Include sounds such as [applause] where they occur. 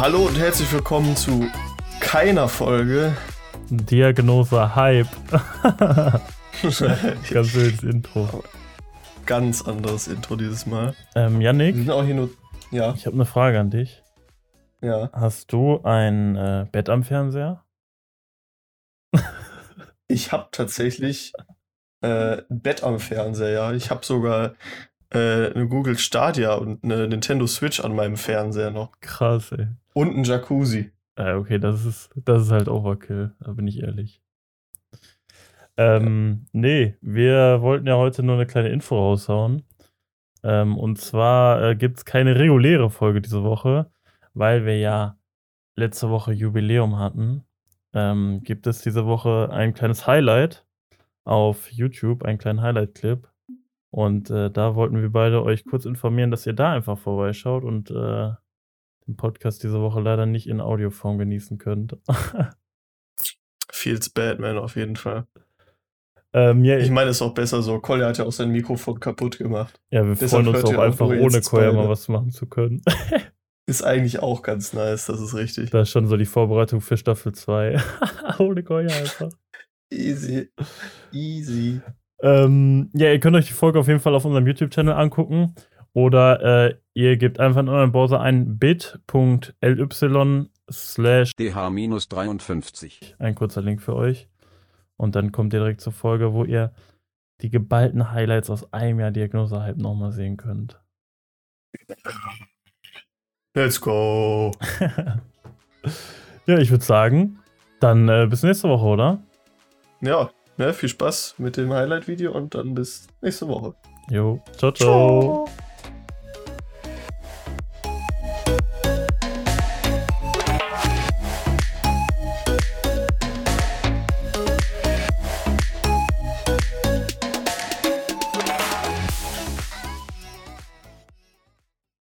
Hallo und herzlich willkommen zu keiner Folge. Diagnose Hype. [laughs] Ganz wildes Intro. Ganz anderes Intro dieses Mal. Ähm, Yannick, Wir sind auch hier nur. Ja, ich habe eine Frage an dich. ja. Hast du ein äh, Bett am Fernseher? [laughs] Ich habe tatsächlich äh, ein Bett am Fernseher, ja. Ich habe sogar äh, eine Google Stadia und eine Nintendo Switch an meinem Fernseher noch. Krass, ey. Und ein Jacuzzi. Äh, okay, das ist, das ist halt Overkill, da bin ich ehrlich. Ähm, nee, wir wollten ja heute nur eine kleine Info raushauen. Ähm, und zwar äh, gibt es keine reguläre Folge diese Woche, weil wir ja letzte Woche Jubiläum hatten. Ähm, gibt es diese Woche ein kleines Highlight auf YouTube, einen kleinen Highlight-Clip. Und äh, da wollten wir beide euch kurz informieren, dass ihr da einfach vorbeischaut und äh, den Podcast diese Woche leider nicht in Audioform genießen könnt. [laughs] Feels Batman auf jeden Fall. ähm, ja, Ich meine, ist auch besser so. Collier hat ja auch sein Mikrofon kaputt gemacht. ja, wir deshalb freuen uns auch einfach ohne Koya mal was machen zu können. [laughs] Ist eigentlich auch ganz nice, das ist richtig. das ist schon so die Vorbereitung für Staffel 2. [laughs] ohne Koya einfach. Easy. Easy. Ähm, ja, ihr könnt euch die Folge auf jeden Fall auf unserem YouTube-Channel angucken. Oder äh, ihr gebt einfach in euren Browser ein bit.ly slash DH-53. ein kurzer Link für euch. Und dann kommt ihr direkt zur Folge, wo ihr die geballten Highlights aus einem Jahr Diagnose-Hype nochmal sehen könnt. Let's go. [laughs] ja, ich würde sagen, dann äh, bis nächste Woche, oder? Ja, ne, viel Spaß mit dem Highlight-Video und dann bis nächste Woche. Jo, ciao, ciao. Ciao.